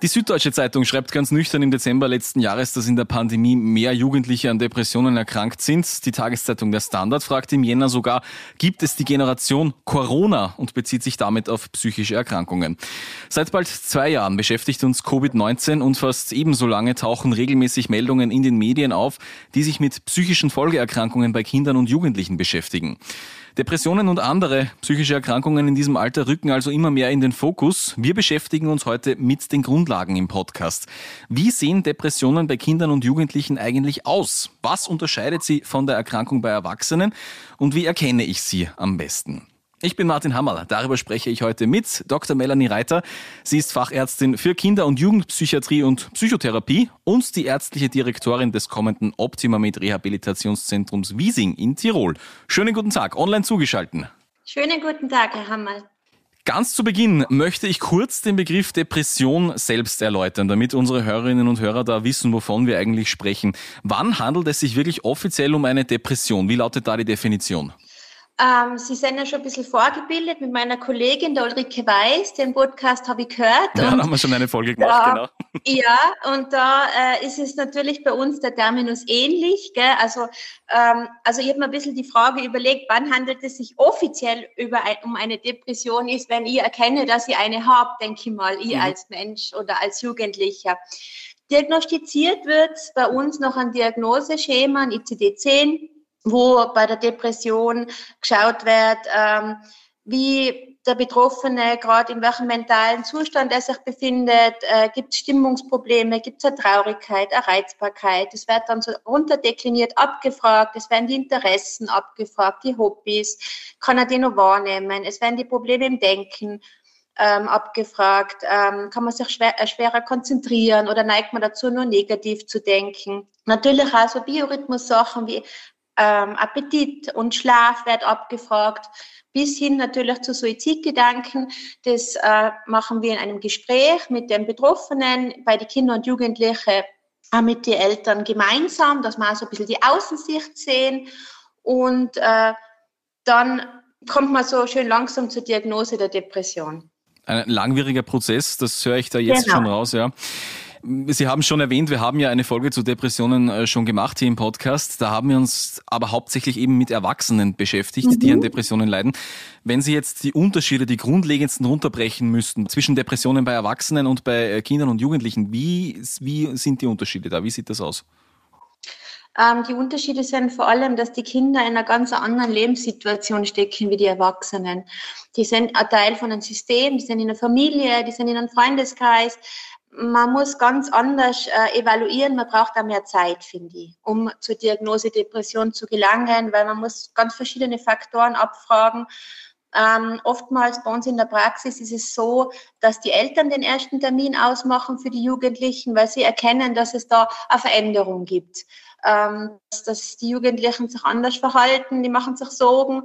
Die Süddeutsche Zeitung schreibt ganz nüchtern im Dezember letzten Jahres, dass in der Pandemie mehr Jugendliche an Depressionen erkrankt sind. Die Tageszeitung Der Standard fragt im Jänner sogar, gibt es die Generation Corona und bezieht sich damit auf psychische Erkrankungen. Seit bald zwei Jahren beschäftigt uns Covid-19 und fast ebenso lange tauchen regelmäßig Meldungen in den Medien auf, die sich mit psychischen Folgeerkrankungen bei Kindern und Jugendlichen beschäftigen. Depressionen und andere psychische Erkrankungen in diesem Alter rücken also immer mehr in den Fokus. Wir beschäftigen uns heute mit den Grundlagen im Podcast. Wie sehen Depressionen bei Kindern und Jugendlichen eigentlich aus? Was unterscheidet sie von der Erkrankung bei Erwachsenen? Und wie erkenne ich sie am besten? Ich bin Martin Hammerl. Darüber spreche ich heute mit Dr. Melanie Reiter. Sie ist Fachärztin für Kinder- und Jugendpsychiatrie und Psychotherapie und die ärztliche Direktorin des kommenden Optimamed Rehabilitationszentrums Wiesing in Tirol. Schönen guten Tag, online zugeschalten. Schönen guten Tag, Herr Hammerl. Ganz zu Beginn möchte ich kurz den Begriff Depression selbst erläutern, damit unsere Hörerinnen und Hörer da wissen, wovon wir eigentlich sprechen. Wann handelt es sich wirklich offiziell um eine Depression? Wie lautet da die Definition? Ähm, Sie sind ja schon ein bisschen vorgebildet mit meiner Kollegin, der Ulrike Weiß. Den Podcast habe ich gehört. Ja, da haben wir schon eine Folge gemacht, da, genau. Ja, und da äh, ist es natürlich bei uns der Terminus ähnlich. Gell? Also, ähm, also ich habe mir ein bisschen die Frage überlegt, wann handelt es sich offiziell über ein, um eine Depression ist, wenn ich erkenne, dass ich eine habe, denke ich mal, ich mhm. als Mensch oder als Jugendlicher. Diagnostiziert wird bei uns noch ein Diagnoseschema, ein ICD-10 wo bei der Depression geschaut wird, ähm, wie der Betroffene gerade in welchem mentalen Zustand er sich befindet, äh, gibt es Stimmungsprobleme, gibt es eine Traurigkeit, eine Reizbarkeit. Es wird dann so runterdekliniert abgefragt, es werden die Interessen abgefragt, die Hobbys, kann er die noch wahrnehmen, es werden die Probleme im Denken ähm, abgefragt, ähm, kann man sich schwer, äh, schwerer konzentrieren oder neigt man dazu, nur negativ zu denken. Natürlich auch so Biorhythmus-Sachen wie ähm, Appetit und Schlaf wird abgefragt, bis hin natürlich zu Suizidgedanken. Das äh, machen wir in einem Gespräch mit den Betroffenen, bei den Kindern und Jugendlichen, auch mit den Eltern gemeinsam, dass wir auch so ein bisschen die Außensicht sehen und äh, dann kommt man so schön langsam zur Diagnose der Depression. Ein langwieriger Prozess, das höre ich da jetzt genau. schon raus, ja. Sie haben schon erwähnt, wir haben ja eine Folge zu Depressionen äh, schon gemacht hier im Podcast. Da haben wir uns aber hauptsächlich eben mit Erwachsenen beschäftigt, mhm. die an Depressionen leiden. Wenn Sie jetzt die Unterschiede, die grundlegendsten runterbrechen müssten zwischen Depressionen bei Erwachsenen und bei äh, Kindern und Jugendlichen, wie, wie sind die Unterschiede da? Wie sieht das aus? Ähm, die Unterschiede sind vor allem, dass die Kinder in einer ganz anderen Lebenssituation stecken wie die Erwachsenen. Die sind ein Teil von einem System, die sind in einer Familie, die sind in einem Freundeskreis man muss ganz anders äh, evaluieren. Man braucht da mehr Zeit, finde ich, um zur Diagnose Depression zu gelangen, weil man muss ganz verschiedene Faktoren abfragen. Ähm, oftmals bei uns in der Praxis ist es so, dass die Eltern den ersten Termin ausmachen für die Jugendlichen, weil sie erkennen, dass es da eine Veränderung gibt. Ähm, dass, die Jugendlichen sich anders verhalten, die machen sich Sorgen.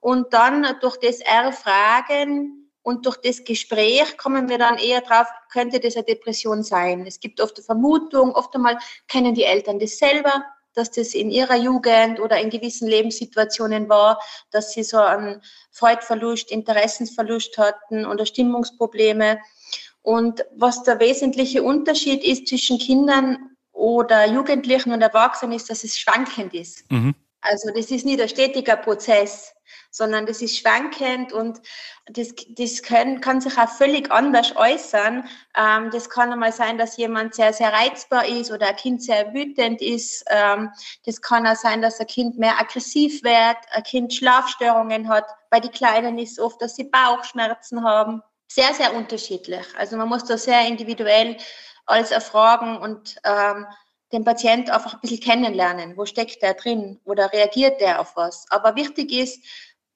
Und dann durch das Erfragen und durch das Gespräch kommen wir dann eher drauf, könnte das eine Depression sein. Es gibt oft eine Vermutung, oft einmal kennen die Eltern das selber, dass das in ihrer Jugend oder in gewissen Lebenssituationen war, dass sie so einen Freudverlust, Interessensverlust hatten oder Stimmungsprobleme. Und was der wesentliche Unterschied ist zwischen Kindern oder Jugendlichen und Erwachsenen, ist, dass es schwankend ist. Mhm. Also das ist nicht ein stetiger Prozess sondern das ist schwankend und das, das können, kann sich auch völlig anders äußern. Ähm, das kann einmal sein, dass jemand sehr, sehr reizbar ist oder ein Kind sehr wütend ist. Ähm, das kann auch sein, dass ein Kind mehr aggressiv wird, ein Kind Schlafstörungen hat. Bei den Kleinen ist es oft, dass sie Bauchschmerzen haben. Sehr, sehr unterschiedlich. Also man muss da sehr individuell alles erfragen und ähm, den Patient einfach ein bisschen kennenlernen. Wo steckt der drin? Oder reagiert der auf was? Aber wichtig ist,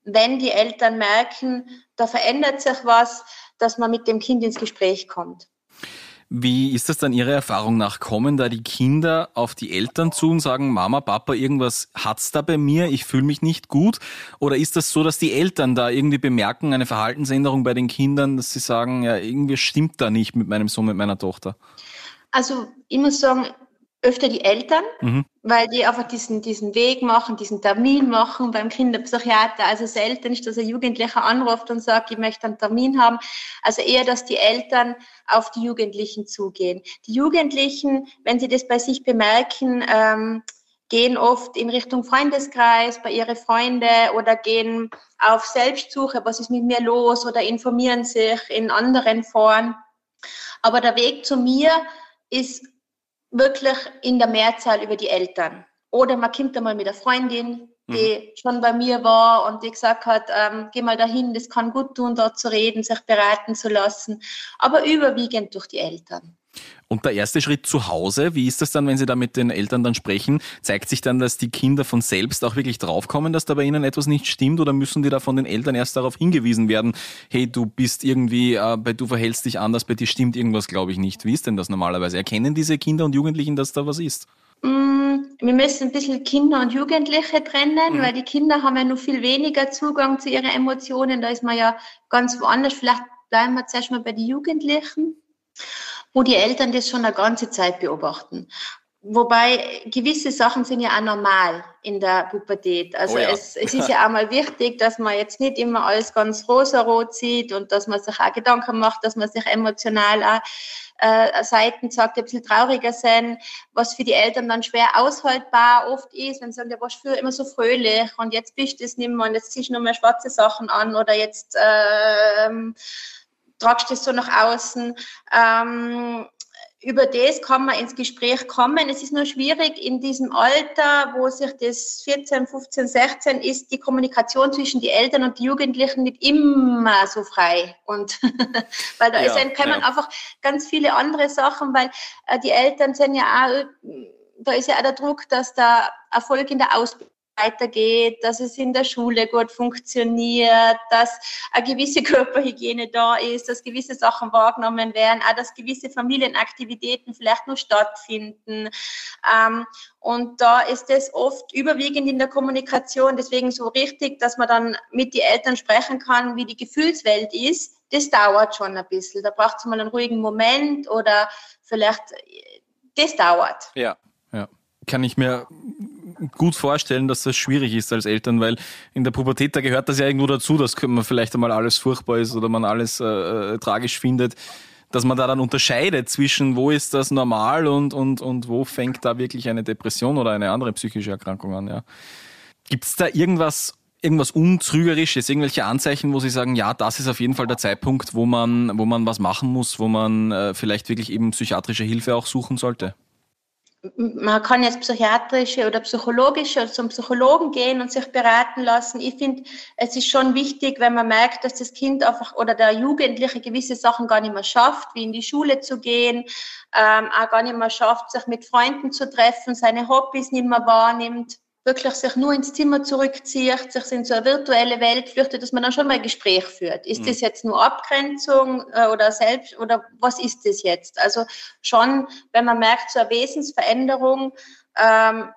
wenn die Eltern merken, da verändert sich was, dass man mit dem Kind ins Gespräch kommt. Wie ist das dann Ihrer Erfahrung nach? Kommen da die Kinder auf die Eltern zu und sagen, Mama, Papa, irgendwas hat's da bei mir, ich fühle mich nicht gut? Oder ist das so, dass die Eltern da irgendwie bemerken, eine Verhaltensänderung bei den Kindern, dass sie sagen, ja, irgendwie stimmt da nicht mit meinem Sohn, mit meiner Tochter? Also ich muss sagen, öfter die Eltern, mhm. weil die einfach diesen, diesen Weg machen, diesen Termin machen beim Kinderpsychiater. Also selten ist, dass ein Jugendlicher anruft und sagt, ich möchte einen Termin haben. Also eher, dass die Eltern auf die Jugendlichen zugehen. Die Jugendlichen, wenn sie das bei sich bemerken, ähm, gehen oft in Richtung Freundeskreis bei ihre Freunde oder gehen auf Selbstsuche, was ist mit mir los oder informieren sich in anderen Foren. Aber der Weg zu mir ist wirklich in der Mehrzahl über die Eltern. Oder man kommt einmal mit einer Freundin, die mhm. schon bei mir war und die gesagt hat, ähm, geh mal dahin, das kann gut tun, dort zu reden, sich beraten zu lassen. Aber überwiegend durch die Eltern. Und der erste Schritt zu Hause, wie ist das dann, wenn Sie da mit den Eltern dann sprechen? Zeigt sich dann, dass die Kinder von selbst auch wirklich draufkommen, dass da bei ihnen etwas nicht stimmt oder müssen die da von den Eltern erst darauf hingewiesen werden, hey, du bist irgendwie, äh, du verhältst dich anders, bei dir stimmt irgendwas, glaube ich nicht. Wie ist denn das normalerweise? Erkennen diese Kinder und Jugendlichen, dass da was ist? Mm, wir müssen ein bisschen Kinder und Jugendliche trennen, mhm. weil die Kinder haben ja noch viel weniger Zugang zu ihren Emotionen. Da ist man ja ganz woanders. Vielleicht bleiben wir zuerst mal bei den Jugendlichen wo die Eltern das schon eine ganze Zeit beobachten. Wobei gewisse Sachen sind ja auch normal in der Pubertät. Also oh ja. es, es ist ja auch mal wichtig, dass man jetzt nicht immer alles ganz rosarot sieht und dass man sich auch Gedanken macht, dass man sich emotional auch äh, Seiten sagt, die ein bisschen trauriger sind, was für die Eltern dann schwer aushaltbar oft ist, wenn sie sagen, du warst früher immer so fröhlich und jetzt bist du es nicht mehr und jetzt ziehst du nur mehr schwarze Sachen an oder jetzt ähm, tragst du das so nach außen. Ähm, über das kann man ins Gespräch kommen. Es ist nur schwierig in diesem Alter, wo sich das 14, 15, 16 ist, die Kommunikation zwischen die Eltern und die Jugendlichen nicht immer so frei. Und weil da ja, ist, kommen ja. einfach ganz viele andere Sachen, weil äh, die Eltern sind ja auch, da ist ja auch der Druck, dass der Erfolg in der Ausbildung weitergeht, dass es in der Schule gut funktioniert, dass eine gewisse Körperhygiene da ist, dass gewisse Sachen wahrgenommen werden, auch dass gewisse Familienaktivitäten vielleicht noch stattfinden. Ähm, und da ist es oft überwiegend in der Kommunikation deswegen so richtig, dass man dann mit den Eltern sprechen kann, wie die Gefühlswelt ist. Das dauert schon ein bisschen. Da braucht es mal einen ruhigen Moment oder vielleicht, das dauert. Ja, ja. Kann ich mir gut vorstellen, dass das schwierig ist als Eltern, weil in der Pubertät, da gehört das ja irgendwo dazu, dass man vielleicht einmal alles furchtbar ist oder man alles äh, äh, tragisch findet, dass man da dann unterscheidet zwischen, wo ist das normal und, und, und wo fängt da wirklich eine Depression oder eine andere psychische Erkrankung an. Ja. Gibt es da irgendwas irgendwas untrügerisches, irgendwelche Anzeichen, wo Sie sagen, ja, das ist auf jeden Fall der Zeitpunkt, wo man, wo man was machen muss, wo man äh, vielleicht wirklich eben psychiatrische Hilfe auch suchen sollte? Man kann jetzt psychiatrische oder psychologische oder zum Psychologen gehen und sich beraten lassen. Ich finde, es ist schon wichtig, wenn man merkt, dass das Kind einfach oder der Jugendliche gewisse Sachen gar nicht mehr schafft, wie in die Schule zu gehen, ähm, auch gar nicht mehr schafft, sich mit Freunden zu treffen, seine Hobbys nicht mehr wahrnimmt wirklich sich nur ins Zimmer zurückzieht, sich in so eine virtuelle Welt flüchtet, dass man dann schon mal ein Gespräch führt. Ist mhm. das jetzt nur Abgrenzung äh, oder selbst oder was ist das jetzt? Also schon, wenn man merkt, so eine Wesensveränderung, ähm,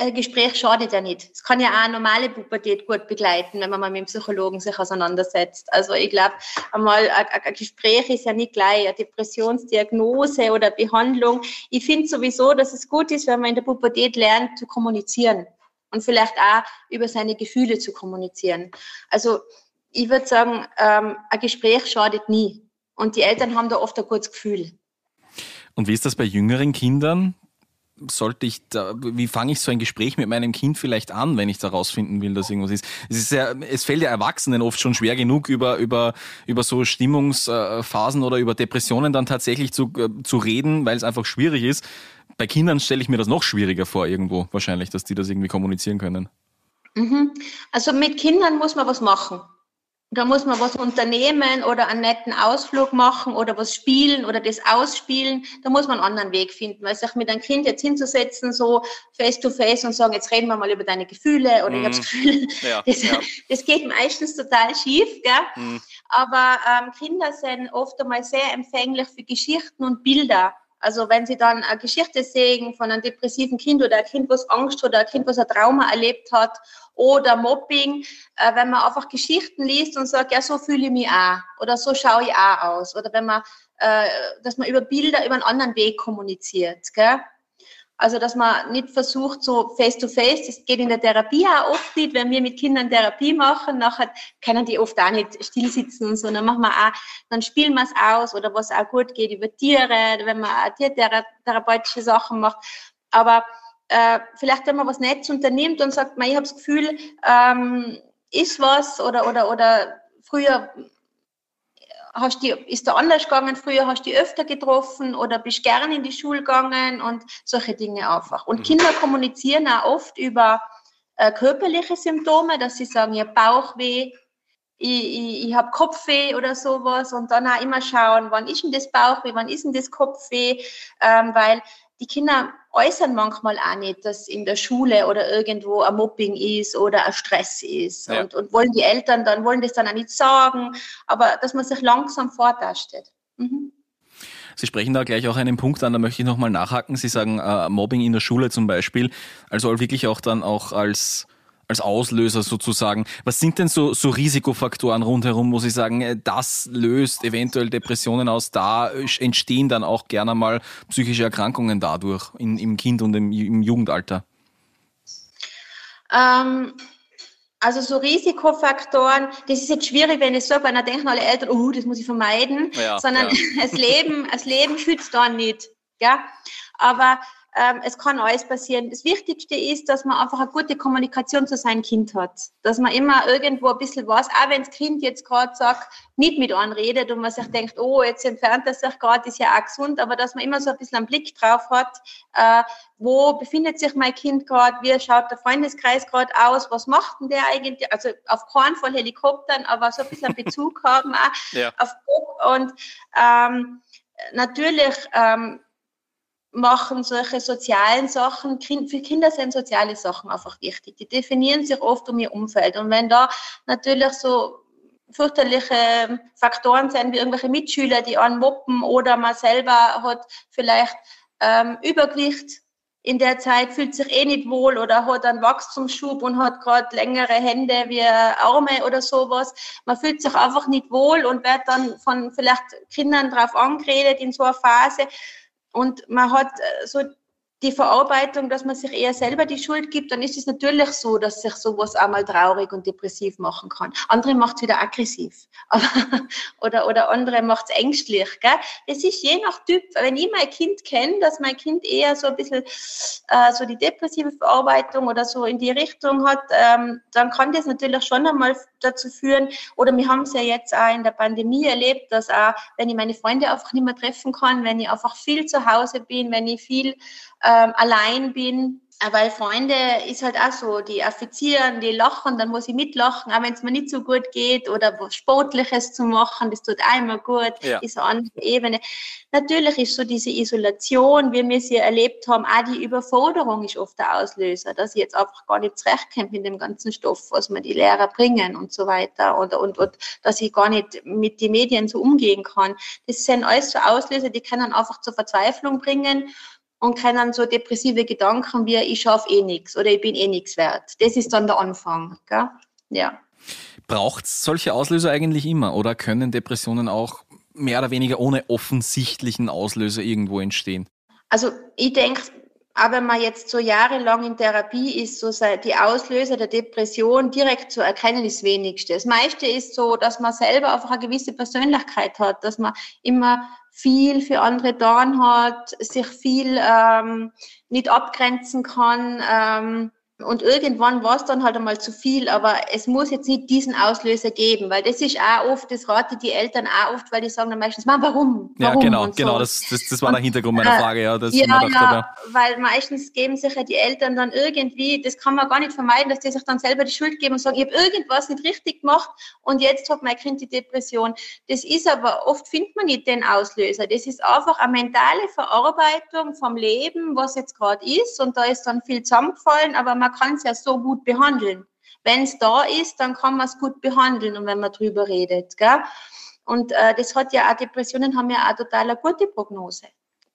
ein Gespräch schadet ja nicht. Es kann ja auch eine normale Pubertät gut begleiten, wenn man mal mit dem Psychologen sich auseinandersetzt. Also ich glaube, einmal ein, ein, Gespräch ist ja nicht gleich eine Depressionsdiagnose oder Behandlung. Ich finde sowieso, dass es gut ist, wenn man in der Pubertät lernt zu kommunizieren und vielleicht auch über seine Gefühle zu kommunizieren. Also ich würde sagen, ähm, ein Gespräch schadet nie. Und die Eltern haben da oft ein gutes Gefühl. Und wie ist das bei jüngeren Kindern? Sollte ich da, wie fange ich so ein Gespräch mit meinem Kind vielleicht an, wenn ich da rausfinden will, dass irgendwas ist? Es ist ja, es fällt ja Erwachsenen oft schon schwer genug über, über, über so Stimmungsphasen oder über Depressionen dann tatsächlich zu, äh, zu reden, weil es einfach schwierig ist. Bei Kindern stelle ich mir das noch schwieriger vor irgendwo wahrscheinlich, dass die das irgendwie kommunizieren können. Mhm. Also mit Kindern muss man was machen da muss man was unternehmen oder einen netten Ausflug machen oder was spielen oder das ausspielen. Da muss man einen anderen Weg finden, weil sich mit einem Kind jetzt hinzusetzen, so face to face und sagen, jetzt reden wir mal über deine Gefühle oder mm. ich habe das Gefühl, ja, das, ja. das, geht meistens total schief, gell? Mm. Aber ähm, Kinder sind oft einmal sehr empfänglich für Geschichten und Bilder. Also wenn Sie dann eine Geschichte sehen von einem depressiven Kind oder ein Kind, was Angst oder ein Kind, was ein Trauma erlebt hat oder Mobbing, äh, wenn man einfach Geschichten liest und sagt, ja, so fühle ich mich auch oder so schaue ich auch aus oder wenn man, äh, dass man über Bilder über einen anderen Weg kommuniziert, gell? Also, dass man nicht versucht, so face-to-face, -face, das geht in der Therapie auch oft nicht, wenn wir mit Kindern Therapie machen, nachher können die oft auch nicht still sitzen und so, dann machen wir auch, dann spielen wir es aus oder was auch gut geht über Tiere, wenn man auch tiertherapeutische Sachen macht. Aber äh, vielleicht, wenn man was Nettes unternimmt und sagt, man, ich habe das Gefühl, ähm, ist was oder, oder, oder früher hast die, ist da anders gegangen, früher hast du die öfter getroffen oder bist gern in die Schule gegangen und solche Dinge einfach. Und mhm. Kinder kommunizieren auch oft über äh, körperliche Symptome, dass sie sagen, ich habe Bauchweh, ich, ich, ich habe Kopfweh oder sowas und dann auch immer schauen, wann ist denn das Bauchweh, wann ist denn das Kopfweh, ähm, weil die Kinder äußern manchmal auch nicht, dass in der Schule oder irgendwo ein Mobbing ist oder ein Stress ist. Ja. Und, und wollen die Eltern dann, wollen das dann auch nicht sagen, aber dass man sich langsam vortastet. Mhm. Sie sprechen da gleich auch einen Punkt an, da möchte ich nochmal nachhaken. Sie sagen äh, Mobbing in der Schule zum Beispiel, also wirklich auch dann auch als als Auslöser sozusagen. Was sind denn so, so Risikofaktoren rundherum, wo Sie sagen, äh, das löst eventuell Depressionen aus, da entstehen dann auch gerne mal psychische Erkrankungen dadurch in, im Kind und im, im Jugendalter? Ähm, also so Risikofaktoren, das ist jetzt schwierig, wenn ich sage, weil dann denken alle Eltern, oh, das muss ich vermeiden, ja, sondern ja. das Leben, das Leben schützt dann nicht. Ja? Aber ähm, es kann alles passieren. Das Wichtigste ist, dass man einfach eine gute Kommunikation zu seinem Kind hat. Dass man immer irgendwo ein bisschen was, auch wenn das Kind jetzt gerade sagt, nicht mit einem redet und man sich denkt, oh, jetzt entfernt er sich gerade, ist ja auch gesund, aber dass man immer so ein bisschen einen Blick drauf hat, äh, wo befindet sich mein Kind gerade, wie schaut der Freundeskreis gerade aus, was macht denn der eigentlich, also auf keinen Fall Helikoptern, aber so ein bisschen Bezug haben auch ja. auf und ähm, natürlich ähm, machen solche sozialen Sachen, für Kinder sind soziale Sachen einfach wichtig. Die definieren sich oft um ihr Umfeld. Und wenn da natürlich so fürchterliche Faktoren sind, wie irgendwelche Mitschüler, die anmoppen oder man selber hat vielleicht ähm, Übergewicht in der Zeit, fühlt sich eh nicht wohl oder hat einen Wachstumsschub und hat gerade längere Hände wie Arme oder sowas. Man fühlt sich einfach nicht wohl und wird dann von vielleicht Kindern drauf angeredet in so einer Phase und man hat äh, so die Verarbeitung, dass man sich eher selber die Schuld gibt, dann ist es natürlich so, dass sich sowas einmal traurig und depressiv machen kann. Andere macht es wieder aggressiv. oder, oder andere macht es ängstlich. Gell? Es ist je nach Typ. Wenn ich mein Kind kenne, dass mein Kind eher so ein bisschen äh, so die depressive Verarbeitung oder so in die Richtung hat, ähm, dann kann das natürlich schon einmal dazu führen. Oder wir haben es ja jetzt auch in der Pandemie erlebt, dass auch, wenn ich meine Freunde einfach nicht mehr treffen kann, wenn ich einfach viel zu Hause bin, wenn ich viel ähm, allein bin. Weil Freunde ist halt auch so, die affizieren, die lachen, dann muss ich mitlachen, auch wenn es mir nicht so gut geht oder was Sportliches zu machen, das tut einmal gut, ja. ist eine andere Ebene. Natürlich ist so diese Isolation, wie wir sie erlebt haben, auch die Überforderung ist oft der Auslöser, dass ich jetzt einfach gar nicht zurechtkomme in dem ganzen Stoff, was mir die Lehrer bringen und so weiter und, und, und dass ich gar nicht mit den Medien so umgehen kann. Das sind alles so Auslöser, die können einfach zur Verzweiflung bringen und können so depressive Gedanken wie ich schaffe eh nichts oder ich bin eh nichts wert. Das ist dann der Anfang. Gell? Ja. Braucht es solche Auslöser eigentlich immer oder können Depressionen auch mehr oder weniger ohne offensichtlichen Auslöser irgendwo entstehen? Also ich denke, aber wenn man jetzt so jahrelang in Therapie ist, so die Auslöser der Depression direkt zu erkennen, ist wenigste. Das meiste ist so, dass man selber einfach eine gewisse Persönlichkeit hat, dass man immer viel für andere da hat, sich viel ähm, nicht abgrenzen kann. Ähm, und irgendwann war es dann halt einmal zu viel, aber es muss jetzt nicht diesen Auslöser geben, weil das ist auch oft, das rate die Eltern auch oft, weil die sagen dann meistens, warum? warum? Ja, genau, so. genau, das, das, das war der Hintergrund meiner äh, Frage, ja. Das ja, ja, ja, weil meistens geben sich ja die Eltern dann irgendwie, das kann man gar nicht vermeiden, dass die sich dann selber die Schuld geben und sagen, ich habe irgendwas nicht richtig gemacht und jetzt hat mein Kind die Depression. Das ist aber, oft findet man nicht den Auslöser. Das ist einfach eine mentale Verarbeitung vom Leben, was jetzt gerade ist und da ist dann viel zusammengefallen, aber man man kann es ja so gut behandeln. Wenn es da ist, dann kann man es gut behandeln und wenn man drüber redet. Gell? Und äh, das hat ja auch, Depressionen haben ja auch total eine gute Prognose.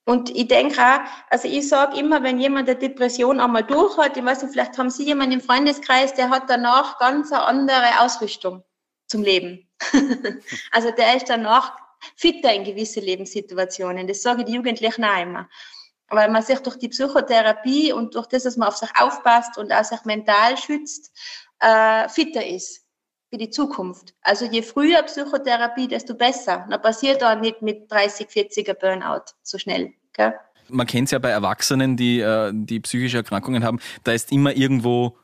Und ich denke auch, also ich sage immer, wenn jemand eine Depression einmal durch hat, ich weiß nicht, vielleicht haben Sie jemanden im Freundeskreis, der hat danach ganz eine andere Ausrüstung zum Leben. also der ist danach fitter in gewisse Lebenssituationen. Das sage ich die Jugendlichen auch immer. Weil man sich durch die Psychotherapie und durch das, dass man auf sich aufpasst und auch sich mental schützt, äh, fitter ist für die Zukunft. Also je früher Psychotherapie, desto besser. Dann passiert da nicht mit 30, 40er Burnout so schnell. Gell? Man kennt es ja bei Erwachsenen, die, äh, die psychische Erkrankungen haben, da ist immer irgendwo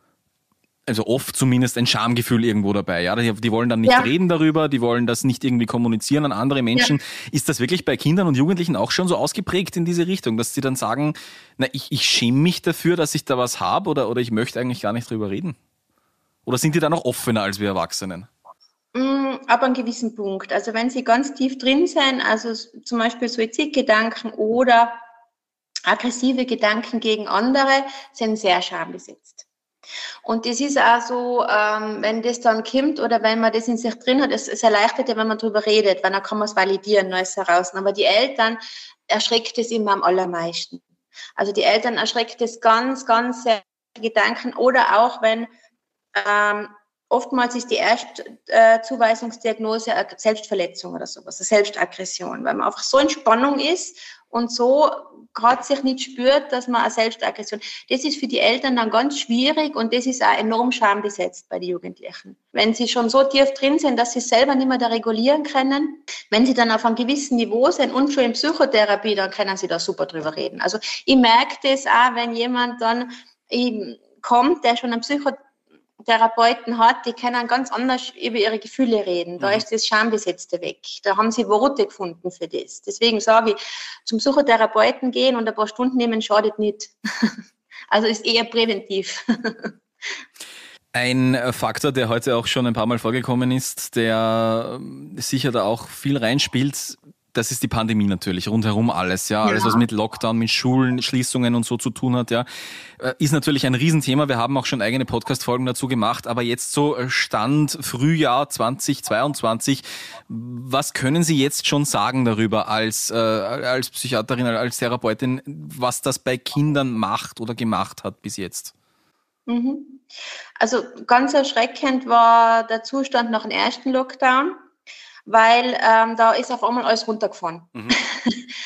also oft zumindest ein Schamgefühl irgendwo dabei. Ja, die, die wollen dann nicht ja. reden darüber, die wollen das nicht irgendwie kommunizieren an andere Menschen. Ja. Ist das wirklich bei Kindern und Jugendlichen auch schon so ausgeprägt in diese Richtung, dass sie dann sagen, na, ich, ich schäme mich dafür, dass ich da was habe oder, oder ich möchte eigentlich gar nicht drüber reden? Oder sind die dann noch offener als wir Erwachsenen? Mm, ab einem gewissen Punkt. Also wenn sie ganz tief drin sind, also zum Beispiel Suizidgedanken oder aggressive Gedanken gegen andere, sind sehr schambesetzt. Und das ist auch so, ähm, wenn das dann kommt oder wenn man das in sich drin hat, es, es erleichtert ja, wenn man darüber redet, weil dann kann man es validieren, Neues heraus. Aber die Eltern erschreckt es immer am allermeisten. Also die Eltern erschreckt es ganz, ganz sehr Gedanken oder auch wenn ähm, oftmals ist die erste äh, Selbstverletzung oder sowas, Selbstaggression, weil man einfach so in Spannung ist und so gerade sich nicht spürt, dass man eine Selbstaggression. Das ist für die Eltern dann ganz schwierig und das ist auch enorm schambesetzt bei den Jugendlichen. Wenn sie schon so tief drin sind, dass sie selber nicht mehr da regulieren können, wenn sie dann auf einem gewissen Niveau sind und schon in Psychotherapie, dann können sie da super drüber reden. Also ich merke das auch, wenn jemand dann kommt, der schon einen Psychotherapie Therapeuten hat, die können ganz anders über ihre Gefühle reden. Da mhm. ist das Schambesetzte weg. Da haben sie Worte gefunden für das. Deswegen sage ich, zum Psychotherapeuten gehen und ein paar Stunden nehmen schadet nicht. also ist eher präventiv. Ein Faktor, der heute auch schon ein paar Mal vorgekommen ist, der sicher da auch viel reinspielt, das ist die Pandemie natürlich, rundherum alles, ja. Alles, was mit Lockdown, mit Schulen, Schließungen und so zu tun hat, ja. Äh, ist natürlich ein Riesenthema. Wir haben auch schon eigene Podcast-Folgen dazu gemacht. Aber jetzt so äh, Stand Frühjahr 2022. Was können Sie jetzt schon sagen darüber als, äh, als Psychiaterin, als Therapeutin, was das bei Kindern macht oder gemacht hat bis jetzt? Mhm. Also ganz erschreckend war der Zustand nach dem ersten Lockdown weil ähm, da ist auf einmal alles runtergefahren. Mhm.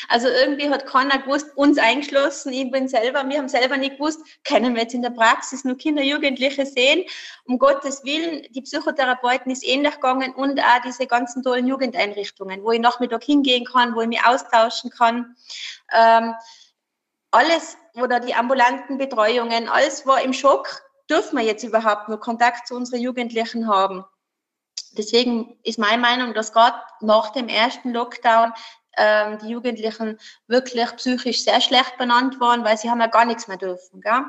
Also irgendwie hat keiner gewusst, uns eingeschlossen, ich bin selber, wir haben selber nicht gewusst, können wir jetzt in der Praxis nur Kinder, Jugendliche sehen. Um Gottes Willen, die Psychotherapeuten ist ähnlich gegangen und auch diese ganzen tollen Jugendeinrichtungen, wo ich Nachmittag hingehen kann, wo ich mich austauschen kann. Ähm, alles, oder die ambulanten Betreuungen, alles war im Schock. Dürfen wir jetzt überhaupt nur Kontakt zu unseren Jugendlichen haben? Deswegen ist meine Meinung, dass gerade nach dem ersten Lockdown ähm, die Jugendlichen wirklich psychisch sehr schlecht benannt waren, weil sie haben ja gar nichts mehr dürfen. Gell?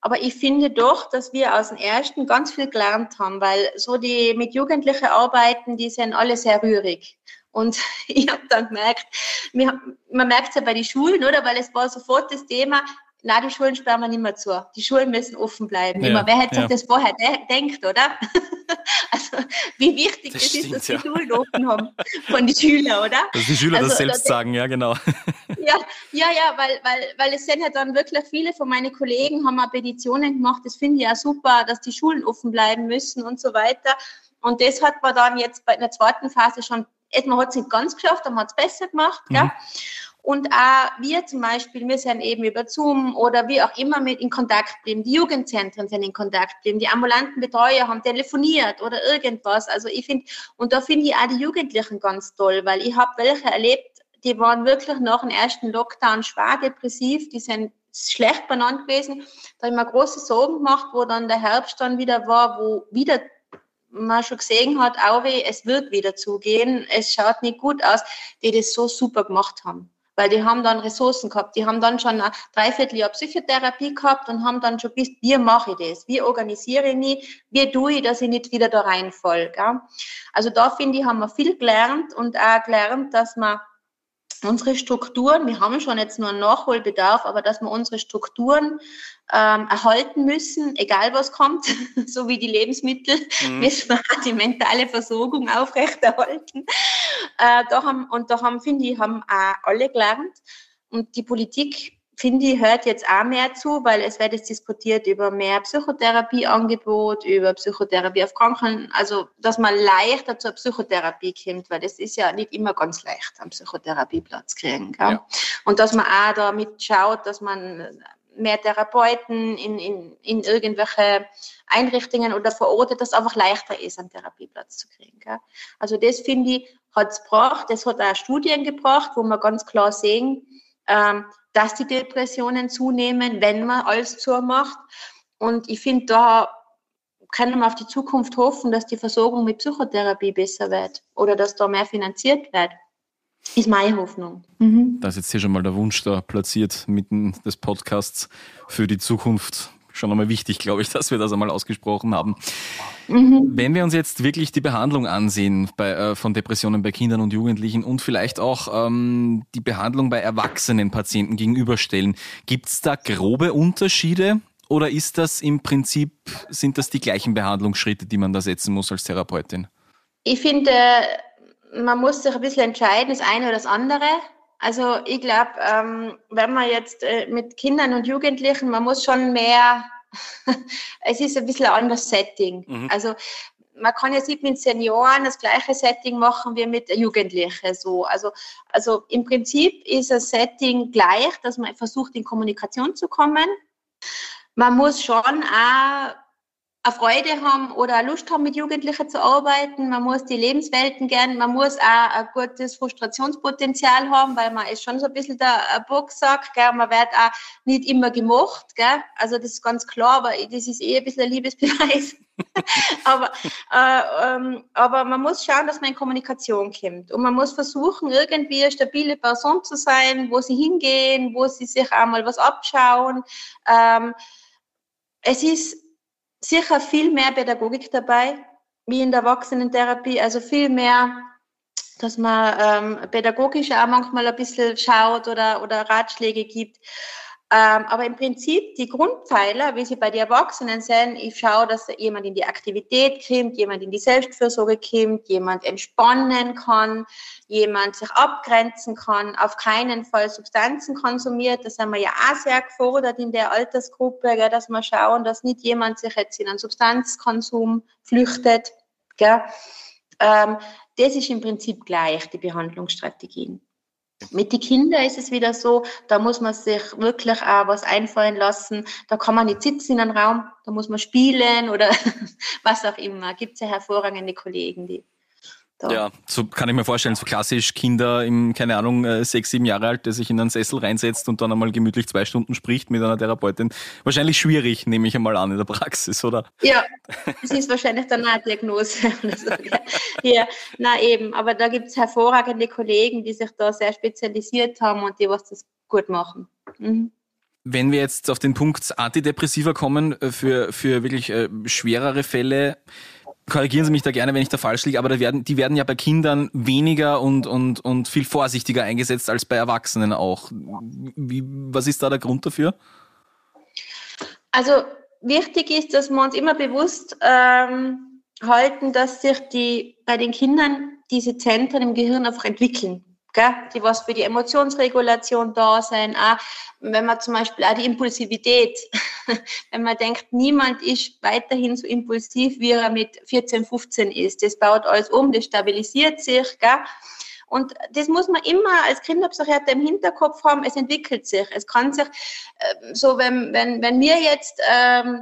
Aber ich finde doch, dass wir aus dem ersten ganz viel gelernt haben, weil so die mit Jugendlichen arbeiten, die sind alle sehr rührig. Und ich habe dann gemerkt, man merkt es ja bei den Schulen, oder? Weil es war sofort das Thema, na, die Schulen sperren wir nicht mehr zu. Die Schulen müssen offen bleiben. Ja, Immer, wer hätte ja. sich das vorher de denkt, oder? also, wie wichtig das, das ist, dass ja. die Schulen offen haben von den Schülern, oder? Dass die Schüler also, das selbst sagen, ja, genau. ja, ja, ja, weil, weil, weil es sind ja dann wirklich viele von meinen Kollegen haben auch Petitionen gemacht. Das finde ich ja super, dass die Schulen offen bleiben müssen und so weiter. Und das hat man dann jetzt bei der zweiten Phase schon, man hat es nicht ganz geschafft, aber man hat es besser gemacht. Mhm. Ja? Und auch wir zum Beispiel, wir sind eben über Zoom oder wie auch immer mit in Kontakt geblieben. Die Jugendzentren sind in Kontakt geblieben. Die ambulanten Betreuer haben telefoniert oder irgendwas. Also ich finde, und da finde ich auch die Jugendlichen ganz toll, weil ich habe welche erlebt, die waren wirklich nach dem ersten Lockdown schwer depressiv, die sind schlecht benannt gewesen. Da habe ich mir große Sorgen gemacht, wo dann der Herbst dann wieder war, wo wieder man schon gesehen hat, auch wie, es wird wieder zugehen, es schaut nicht gut aus, die das so super gemacht haben weil die haben dann Ressourcen gehabt. Die haben dann schon ein Dreivierteljahr Psychotherapie gehabt und haben dann schon gewusst, wie mache ich das? Wie organisiere ich mich? Wie tue ich, dass ich nicht wieder da reinfall? Gell? Also da finde ich, haben wir viel gelernt und auch gelernt, dass man unsere Strukturen, wir haben schon jetzt nur einen Nachholbedarf, aber dass wir unsere Strukturen ähm, erhalten müssen, egal was kommt, so wie die Lebensmittel, mhm. müssen wir die mentale Versorgung aufrechterhalten. Äh, da haben, und da haben, finde ich, haben auch alle gelernt. Und die Politik finde ich, hört jetzt auch mehr zu, weil es wird jetzt diskutiert über mehr Psychotherapieangebot, über Psychotherapie auf Kranken, also dass man leichter zur Psychotherapie kommt, weil das ist ja nicht immer ganz leicht, am Psychotherapieplatz kriegen. Ja. Und dass man auch damit schaut, dass man mehr Therapeuten in, in, in irgendwelche Einrichtungen oder verortet, dass es einfach leichter ist, einen Therapieplatz zu kriegen. Gell? Also das finde ich, hat es gebracht, das hat auch Studien gebracht, wo wir ganz klar sehen, ähm, dass die Depressionen zunehmen, wenn man alles zumacht. Und ich finde, da können wir auf die Zukunft hoffen, dass die Versorgung mit Psychotherapie besser wird oder dass da mehr finanziert wird. Ist meine Hoffnung. Mhm. Da ist jetzt hier schon mal der Wunsch da platziert mitten des Podcasts für die Zukunft. Schon einmal wichtig, glaube ich, dass wir das einmal ausgesprochen haben. Mhm. Wenn wir uns jetzt wirklich die Behandlung ansehen bei, äh, von Depressionen bei Kindern und Jugendlichen und vielleicht auch ähm, die Behandlung bei erwachsenen Patienten gegenüberstellen, gibt es da grobe Unterschiede oder ist das im Prinzip, sind das die gleichen Behandlungsschritte, die man da setzen muss als Therapeutin? Ich finde, man muss sich ein bisschen entscheiden, das eine oder das andere. Also ich glaube, ähm, wenn man jetzt äh, mit Kindern und Jugendlichen, man muss schon mehr, es ist ein bisschen ein anderes Setting. Mhm. Also man kann jetzt nicht mit Senioren das gleiche Setting machen wie mit Jugendlichen. So. Also, also im Prinzip ist das Setting gleich, dass man versucht, in Kommunikation zu kommen. Man muss schon auch eine Freude haben oder Lust haben, mit Jugendlichen zu arbeiten. Man muss die Lebenswelten gern, man muss auch ein gutes Frustrationspotenzial haben, weil man ist schon so ein bisschen der Boxsack, gell? man wird auch nicht immer gemocht, gell? also das ist ganz klar, aber das ist eh ein bisschen ein Liebesbeweis. aber, äh, ähm, aber man muss schauen, dass man in Kommunikation kommt und man muss versuchen, irgendwie eine stabile Person zu sein, wo sie hingehen, wo sie sich einmal was abschauen. Ähm, es ist sicher viel mehr Pädagogik dabei, wie in der Erwachsenentherapie, also viel mehr, dass man ähm, pädagogisch auch manchmal ein bisschen schaut oder, oder Ratschläge gibt. Ähm, aber im Prinzip die Grundpfeiler, wie sie bei den Erwachsenen sind, ich schaue, dass jemand in die Aktivität kommt, jemand in die Selbstfürsorge kommt, jemand entspannen kann, jemand sich abgrenzen kann, auf keinen Fall Substanzen konsumiert. Das haben wir ja auch sehr gefordert in der Altersgruppe, gell, dass wir schauen, dass nicht jemand sich jetzt in einen Substanzkonsum flüchtet. Gell. Ähm, das ist im Prinzip gleich, die Behandlungsstrategien. Mit den Kindern ist es wieder so, da muss man sich wirklich auch was einfallen lassen. Da kann man nicht sitzen in einem Raum, da muss man spielen oder was auch immer. Gibt es ja hervorragende Kollegen, die da. Ja, so kann ich mir vorstellen, so klassisch Kinder im, keine Ahnung, äh, sechs, sieben Jahre alt, der sich in einen Sessel reinsetzt und dann einmal gemütlich zwei Stunden spricht mit einer Therapeutin. Wahrscheinlich schwierig, nehme ich einmal an, in der Praxis, oder? Ja, das ist wahrscheinlich dann eine Diagnose. ja. na eben, aber da gibt es hervorragende Kollegen, die sich da sehr spezialisiert haben und die was das gut machen. Mhm. Wenn wir jetzt auf den Punkt Antidepressiva kommen, äh, für, für wirklich äh, schwerere Fälle, korrigieren Sie mich da gerne, wenn ich da falsch liege, aber da werden, die werden ja bei Kindern weniger und, und, und viel vorsichtiger eingesetzt als bei Erwachsenen auch. Wie, was ist da der Grund dafür? Also wichtig ist, dass wir uns immer bewusst ähm, halten, dass sich die, bei den Kindern diese Zentren im Gehirn einfach entwickeln gell, die was für die Emotionsregulation da sein. Auch wenn man zum Beispiel auch die Impulsivität, wenn man denkt, niemand ist weiterhin so impulsiv, wie er mit 14, 15 ist. Das baut alles um, das stabilisiert sich. Gell. Und das muss man immer als Kinderpsychiater im Hinterkopf haben. Es entwickelt sich. Es kann sich, äh, so wenn, wenn, wenn wir jetzt ähm,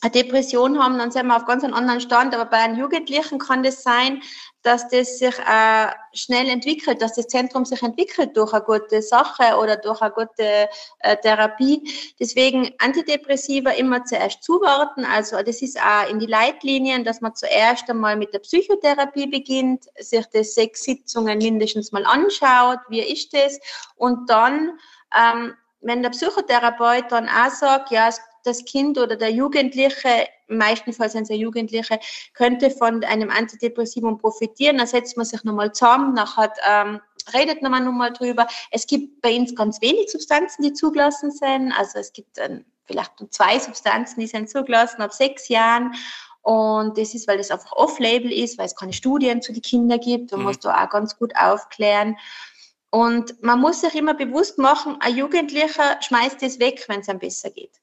eine Depression haben, dann sind wir auf ganz einem anderen Stand. Aber bei einem Jugendlichen kann das sein, dass das sich äh, schnell entwickelt, dass das Zentrum sich entwickelt durch eine gute Sache oder durch eine gute äh, Therapie. Deswegen Antidepressiva immer zuerst zuwarten. Also das ist auch in die Leitlinien, dass man zuerst einmal mit der Psychotherapie beginnt, sich das sechs Sitzungen mindestens mal anschaut, wie ist das und dann ähm, wenn der Psychotherapeut dann auch sagt, ja, das Kind oder der Jugendliche, im meisten Fall sind es ja Jugendliche, könnte von einem Antidepressivum profitieren. Dann setzt man sich nochmal zusammen, nachher ähm, redet man nochmal drüber. Es gibt bei uns ganz wenig Substanzen, die zugelassen sind. Also es gibt ähm, vielleicht nur zwei Substanzen, die sind zugelassen ab sechs Jahren. Und das ist, weil das einfach off-label ist, weil es keine Studien zu den Kindern gibt. Man mhm. muss da auch ganz gut aufklären. Und man muss sich immer bewusst machen, ein Jugendlicher schmeißt es weg, wenn es ihm besser geht.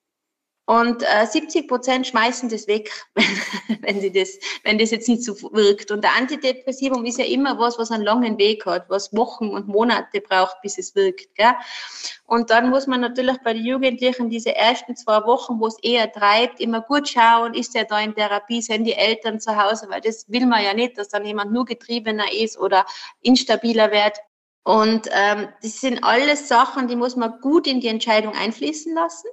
Und äh, 70 Prozent schmeißen das weg, wenn, sie das, wenn das jetzt nicht so wirkt. Und der Antidepressivum ist ja immer was, was einen langen Weg hat, was Wochen und Monate braucht, bis es wirkt. Gell? Und dann muss man natürlich bei den Jugendlichen diese ersten zwei Wochen, wo es eher treibt, immer gut schauen, ist er da in Therapie, sind die Eltern zu Hause, weil das will man ja nicht, dass dann jemand nur getriebener ist oder instabiler wird. Und ähm, das sind alles Sachen, die muss man gut in die Entscheidung einfließen lassen.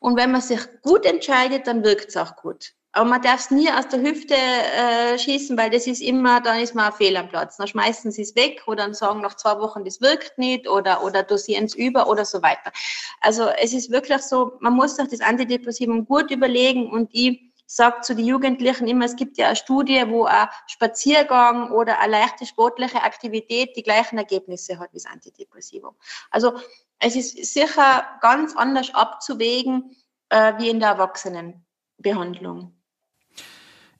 Und wenn man sich gut entscheidet, dann wirkt es auch gut. Aber man darf es nie aus der Hüfte äh, schießen, weil das ist immer, dann ist man ein Fehl am Platz. Dann schmeißen sie es weg oder dann sagen nach zwei Wochen, das wirkt nicht oder, oder dosieren es über oder so weiter. Also es ist wirklich so, man muss sich das Antidepressivum gut überlegen und ich sage zu den Jugendlichen immer, es gibt ja eine Studie, wo ein Spaziergang oder eine leichte sportliche Aktivität die gleichen Ergebnisse hat wie das Antidepressivum. Also es ist sicher ganz anders abzuwägen äh, wie in der Erwachsenenbehandlung.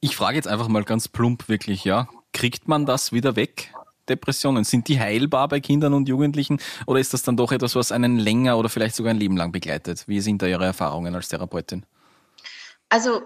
Ich frage jetzt einfach mal ganz plump wirklich, ja, kriegt man das wieder weg? Depressionen? Sind die heilbar bei Kindern und Jugendlichen oder ist das dann doch etwas, was einen länger oder vielleicht sogar ein Leben lang begleitet? Wie sind da Ihre Erfahrungen als Therapeutin? Also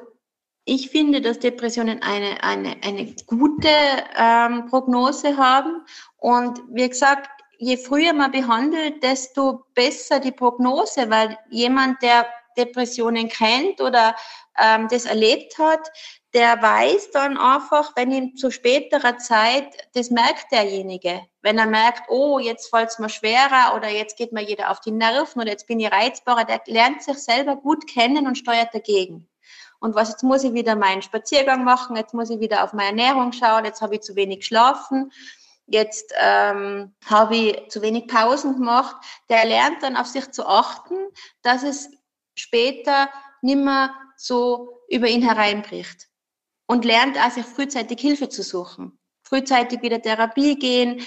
ich finde, dass Depressionen eine, eine, eine gute ähm, Prognose haben. Und wie gesagt, je früher man behandelt, desto besser die Prognose, weil jemand, der Depressionen kennt oder ähm, das erlebt hat, der weiß dann einfach, wenn ihm zu späterer Zeit, das merkt derjenige. Wenn er merkt, oh, jetzt fällt es mir schwerer oder jetzt geht mir jeder auf die Nerven oder jetzt bin ich reizbarer, der lernt sich selber gut kennen und steuert dagegen. Und was, jetzt muss ich wieder meinen Spaziergang machen, jetzt muss ich wieder auf meine Ernährung schauen, jetzt habe ich zu wenig geschlafen jetzt ähm, habe ich zu wenig Pausen gemacht, der lernt dann auf sich zu achten, dass es später nimmer so über ihn hereinbricht und lernt auch sich frühzeitig Hilfe zu suchen, frühzeitig wieder Therapie gehen,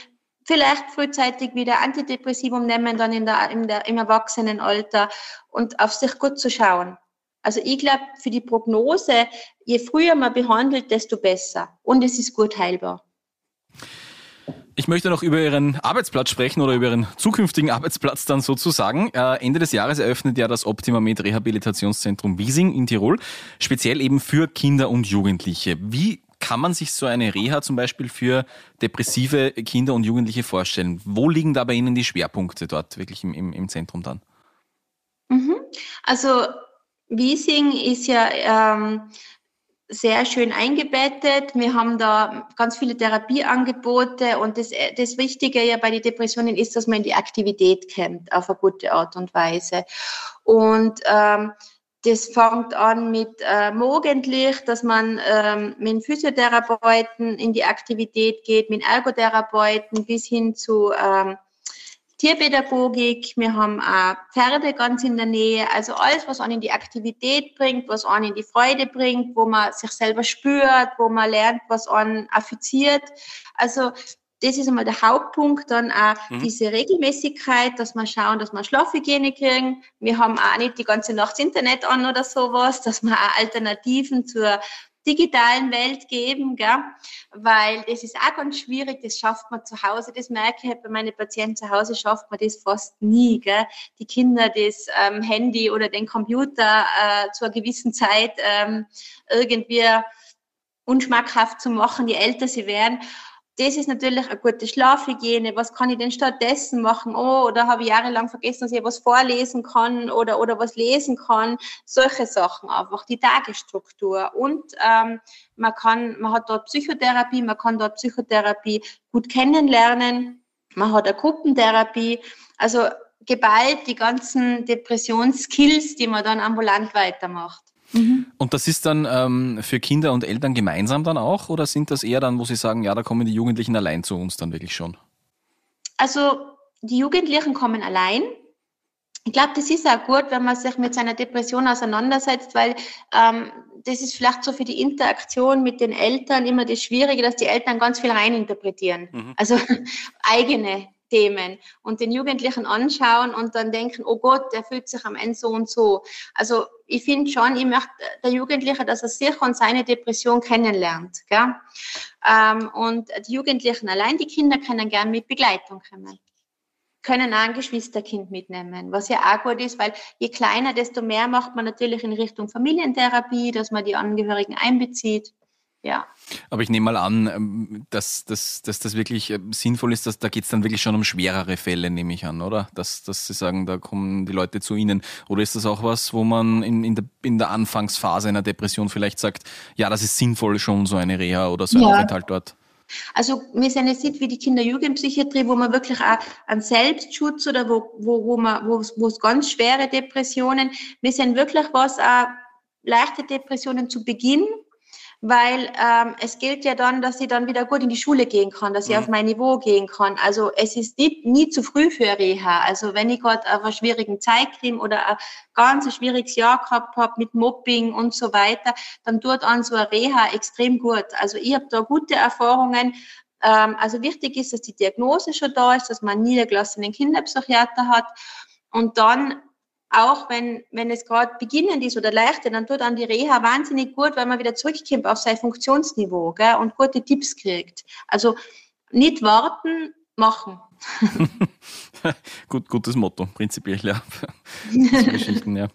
vielleicht frühzeitig wieder Antidepressivum nehmen, dann in der, in der, im Erwachsenenalter und auf sich gut zu schauen. Also ich glaube, für die Prognose, je früher man behandelt, desto besser. Und es ist gut heilbar. Ich möchte noch über Ihren Arbeitsplatz sprechen oder über Ihren zukünftigen Arbeitsplatz dann sozusagen. Äh, Ende des Jahres eröffnet ja das Optimamed Rehabilitationszentrum Wiesing in Tirol, speziell eben für Kinder und Jugendliche. Wie kann man sich so eine Reha zum Beispiel für depressive Kinder und Jugendliche vorstellen? Wo liegen da bei Ihnen die Schwerpunkte dort wirklich im, im, im Zentrum dann? Mhm. Also Wiesing ist ja ähm, sehr schön eingebettet. Wir haben da ganz viele Therapieangebote und das, das Wichtige ja bei den Depressionen ist, dass man die Aktivität kennt auf eine gute Art und Weise. Und ähm, das fängt an mit äh, morgendlich, dass man ähm, mit Physiotherapeuten in die Aktivität geht, mit Ergotherapeuten bis hin zu ähm, Tierpädagogik, wir haben auch Pferde ganz in der Nähe, also alles, was einen in die Aktivität bringt, was einen in die Freude bringt, wo man sich selber spürt, wo man lernt, was einen affiziert. Also das ist einmal der Hauptpunkt, dann auch mhm. diese Regelmäßigkeit, dass wir schauen, dass wir Schlafhygiene kriegen. Wir haben auch nicht die ganze Nacht das Internet an oder sowas, dass wir auch Alternativen zur digitalen Welt geben, gell? weil das ist auch ganz schwierig, das schafft man zu Hause, das merke ich halt bei meinen Patienten zu Hause, schafft man das fast nie. Gell? Die Kinder das ähm, Handy oder den Computer äh, zu einer gewissen Zeit ähm, irgendwie unschmackhaft zu machen, je älter sie werden das ist natürlich eine gute Schlafhygiene. Was kann ich denn stattdessen machen? Oh, oder habe ich jahrelang vergessen, dass ich was vorlesen kann oder, oder was lesen kann. Solche Sachen einfach, die Tagesstruktur. Und ähm, man kann, man hat dort Psychotherapie, man kann dort Psychotherapie gut kennenlernen. Man hat eine Gruppentherapie. Also geballt die ganzen Depressionsskills, die man dann ambulant weitermacht. Mhm. Und das ist dann ähm, für Kinder und Eltern gemeinsam dann auch oder sind das eher dann, wo Sie sagen, ja, da kommen die Jugendlichen allein zu uns dann wirklich schon? Also die Jugendlichen kommen allein. Ich glaube, das ist auch gut, wenn man sich mit seiner Depression auseinandersetzt, weil ähm, das ist vielleicht so für die Interaktion mit den Eltern immer das Schwierige, dass die Eltern ganz viel reininterpretieren. Mhm. Also eigene Themen und den Jugendlichen anschauen und dann denken, oh Gott, der fühlt sich am Ende so und so. Also ich finde schon, ich möchte der Jugendliche, dass er sich und seine Depression kennenlernt. Gell? Ähm, und die Jugendlichen allein, die Kinder können gern mit Begleitung kommen. können auch ein Geschwisterkind mitnehmen, was ja auch gut ist, weil je kleiner, desto mehr macht man natürlich in Richtung Familientherapie, dass man die Angehörigen einbezieht. Ja. Aber ich nehme mal an, ähm, dass, dass, dass das wirklich äh, sinnvoll ist, dass da geht es dann wirklich schon um schwerere Fälle, nehme ich an, oder? Dass, dass Sie sagen, da kommen die Leute zu Ihnen. Oder ist das auch was, wo man in, in, der, in der Anfangsphase einer Depression vielleicht sagt, ja, das ist sinnvoll schon so eine Reha oder so ein ja. Aufenthalt dort? Also wir sind jetzt nicht wie die Kinder-Jugendpsychiatrie, wo man wirklich auch an Selbstschutz oder wo, wo, wo man, wo, wo es ganz schwere Depressionen, wir sind wirklich was auch leichte Depressionen zu Beginn weil ähm, es gilt ja dann, dass ich dann wieder gut in die Schule gehen kann, dass ich mhm. auf mein Niveau gehen kann. Also es ist nie, nie zu früh für Reha. Also wenn ich gerade auf einer schwierigen Zeit kriege oder ein ganz schwieriges Jahr gehabt habe mit Mobbing und so weiter, dann tut an so eine Reha extrem gut. Also ich habe da gute Erfahrungen. Ähm, also wichtig ist, dass die Diagnose schon da ist, dass man einen niedergelassenen Kinderpsychiater hat und dann auch wenn, wenn es gerade beginnend ist oder leichter, dann tut an die Reha wahnsinnig gut, weil man wieder zurückkommt auf sein Funktionsniveau gell, und gute Tipps kriegt. Also nicht warten, machen. Gut, gutes Motto, prinzipiell, ja. Geschichten, ja.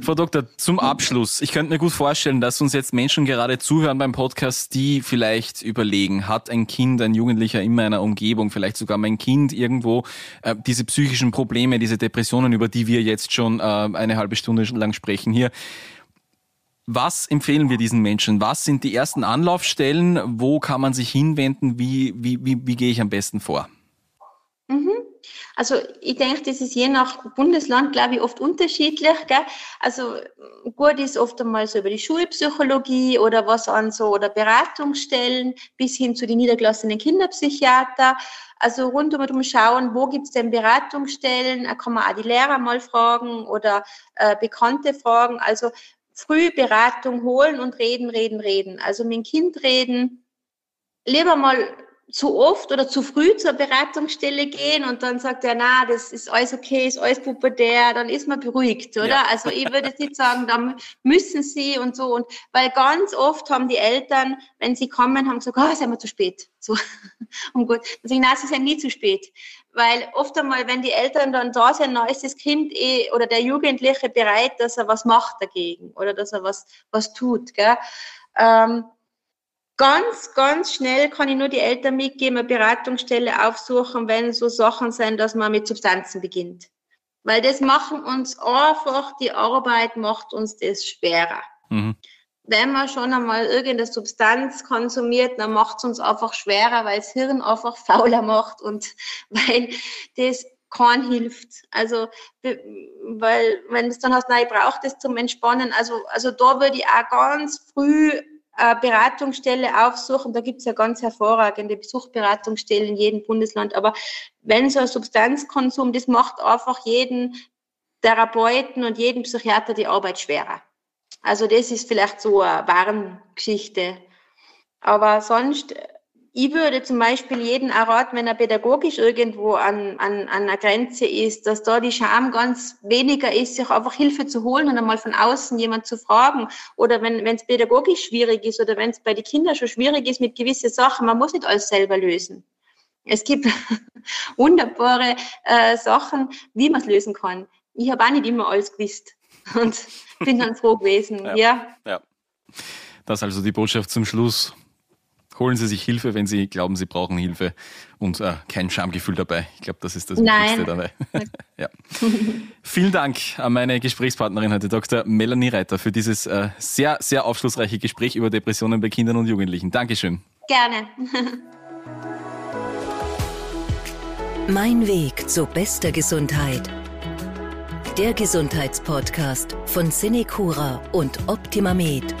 Frau Doktor, zum Abschluss. Ich könnte mir gut vorstellen, dass uns jetzt Menschen gerade zuhören beim Podcast, die vielleicht überlegen, hat ein Kind, ein Jugendlicher in meiner Umgebung, vielleicht sogar mein Kind irgendwo, äh, diese psychischen Probleme, diese Depressionen, über die wir jetzt schon äh, eine halbe Stunde lang sprechen hier. Was empfehlen wir diesen Menschen? Was sind die ersten Anlaufstellen? Wo kann man sich hinwenden? Wie, wie, wie, wie gehe ich am besten vor? Mhm. Also ich denke, das ist je nach Bundesland, glaube ich, oft unterschiedlich. Gell? Also gut ist oft einmal so über die Schulpsychologie oder was an so oder Beratungsstellen bis hin zu den niedergelassenen Kinderpsychiater. Also rundum schauen, wo gibt's denn Beratungsstellen, da kann man auch die Lehrer mal fragen oder äh, Bekannte fragen. Also früh Beratung holen und reden, reden, reden. Also mit dem Kind reden, lieber mal zu oft oder zu früh zur Beratungsstelle gehen und dann sagt er, na, das ist alles okay, ist alles pubertär, dann ist man beruhigt, oder? Ja. Also ich würde jetzt nicht sagen, da müssen sie und so und weil ganz oft haben die Eltern, wenn sie kommen, haben gesagt, ah, oh, sind wir zu spät. So. Und gut, dann sage ich, nein, sie sind nie zu spät. Weil oft einmal, wenn die Eltern dann da sind, dann ist das Kind eh oder der Jugendliche bereit, dass er was macht dagegen oder dass er was, was tut. Gell? Ähm, Ganz, ganz schnell kann ich nur die Eltern mitgeben, eine Beratungsstelle aufsuchen, wenn so Sachen sind, dass man mit Substanzen beginnt. Weil das machen uns einfach, die Arbeit macht uns das schwerer. Mhm. Wenn man schon einmal irgendeine Substanz konsumiert, dann macht es uns einfach schwerer, weil das Hirn einfach fauler macht und weil das kein hilft. Also, weil, wenn du dann hast, nein, ich brauche das zum Entspannen. Also, also da würde ich auch ganz früh Beratungsstelle aufsuchen. Da gibt es ja ganz hervorragende Besuchberatungsstellen in jedem Bundesland. Aber wenn so ein Substanzkonsum, das macht einfach jeden Therapeuten und jeden Psychiater die Arbeit schwerer. Also das ist vielleicht so eine Warngeschichte. Aber sonst ich würde zum Beispiel jeden erraten, wenn er pädagogisch irgendwo an, an, an einer Grenze ist, dass da die Scham ganz weniger ist, sich einfach Hilfe zu holen und einmal von außen jemand zu fragen. Oder wenn es pädagogisch schwierig ist oder wenn es bei den Kindern schon schwierig ist mit gewissen Sachen, man muss nicht alles selber lösen. Es gibt wunderbare äh, Sachen, wie man es lösen kann. Ich habe auch nicht immer alles gewusst und bin dann froh gewesen. ja. ja. ja. Das also die Botschaft zum Schluss. Holen Sie sich Hilfe, wenn Sie glauben, Sie brauchen Hilfe und äh, kein Schamgefühl dabei. Ich glaube, das ist das Nein. Wichtigste dabei. ja. Vielen Dank an meine Gesprächspartnerin heute, Dr. Melanie Reiter, für dieses äh, sehr, sehr aufschlussreiche Gespräch über Depressionen bei Kindern und Jugendlichen. Dankeschön. Gerne. mein Weg zu bester Gesundheit. Der Gesundheitspodcast von Cinecura und Optimamed.